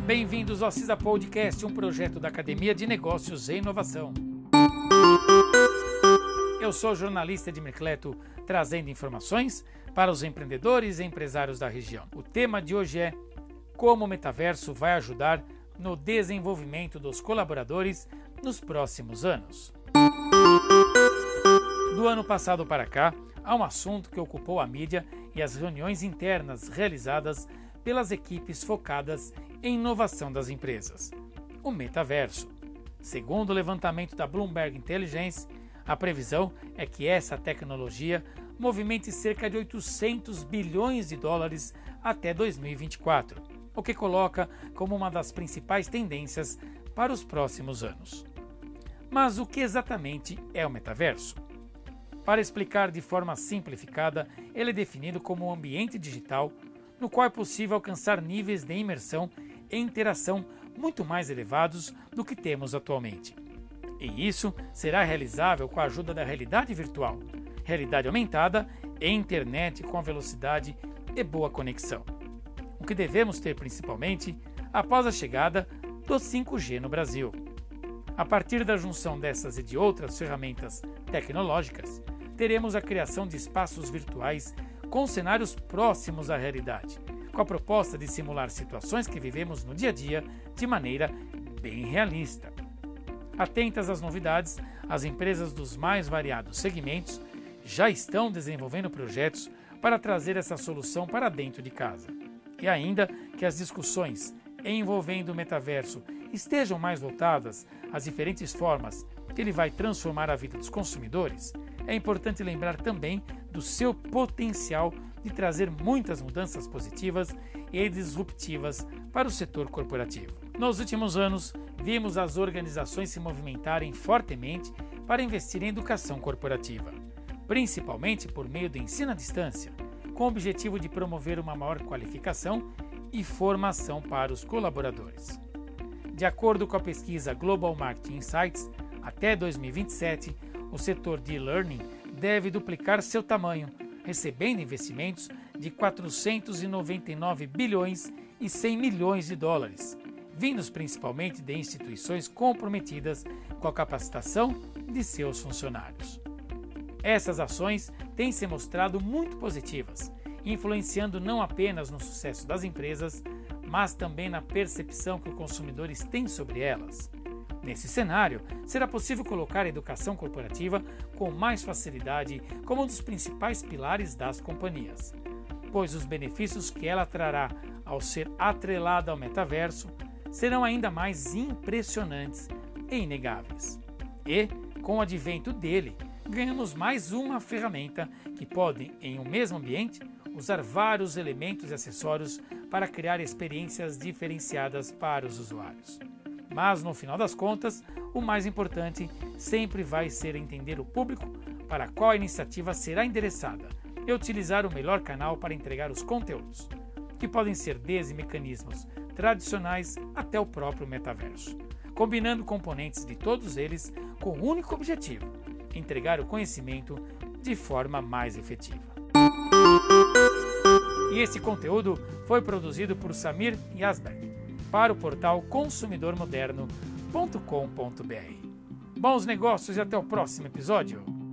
Bem-vindos ao CISA Podcast, um projeto da Academia de Negócios e Inovação. Eu sou jornalista de Mercleto, trazendo informações para os empreendedores e empresários da região. O tema de hoje é como o metaverso vai ajudar no desenvolvimento dos colaboradores nos próximos anos. Do ano passado para cá, há um assunto que ocupou a mídia e as reuniões internas realizadas pelas equipes focadas em inovação das empresas: o metaverso. Segundo o levantamento da Bloomberg Intelligence, a previsão é que essa tecnologia movimente cerca de 800 bilhões de dólares até 2024, o que coloca como uma das principais tendências para os próximos anos. Mas o que exatamente é o metaverso? Para explicar de forma simplificada, ele é definido como um ambiente digital no qual é possível alcançar níveis de imersão e interação muito mais elevados do que temos atualmente. E isso será realizável com a ajuda da realidade virtual, realidade aumentada e internet com velocidade e boa conexão. O que devemos ter principalmente após a chegada do 5G no Brasil. A partir da junção dessas e de outras ferramentas tecnológicas, teremos a criação de espaços virtuais com cenários próximos à realidade, com a proposta de simular situações que vivemos no dia a dia de maneira bem realista. Atentas às novidades, as empresas dos mais variados segmentos já estão desenvolvendo projetos para trazer essa solução para dentro de casa. E ainda que as discussões envolvendo o metaverso estejam mais voltadas às diferentes formas que ele vai transformar a vida dos consumidores, é importante lembrar também do seu potencial de trazer muitas mudanças positivas e disruptivas para o setor corporativo. Nos últimos anos, vimos as organizações se movimentarem fortemente para investir em educação corporativa, principalmente por meio do ensino à distância, com o objetivo de promover uma maior qualificação e formação para os colaboradores. De acordo com a pesquisa Global Marketing Insights, até 2027, o setor de e-learning deve duplicar seu tamanho, recebendo investimentos de 499 bilhões e 100 milhões de dólares, vindos principalmente de instituições comprometidas com a capacitação de seus funcionários. Essas ações têm se mostrado muito positivas, influenciando não apenas no sucesso das empresas, mas também na percepção que os consumidores têm sobre elas. Nesse cenário, será possível colocar a educação corporativa com mais facilidade como um dos principais pilares das companhias, pois os benefícios que ela trará ao ser atrelada ao metaverso serão ainda mais impressionantes e inegáveis. E, com o advento dele, ganhamos mais uma ferramenta que pode, em um mesmo ambiente, usar vários elementos e acessórios para criar experiências diferenciadas para os usuários. Mas no final das contas, o mais importante sempre vai ser entender o público para qual a iniciativa será endereçada e utilizar o melhor canal para entregar os conteúdos, que podem ser desde mecanismos tradicionais até o próprio metaverso, combinando componentes de todos eles com o único objetivo: entregar o conhecimento de forma mais efetiva. E esse conteúdo foi produzido por Samir Yasberg para o portal consumidormoderno.com.br. Bons negócios e até o próximo episódio!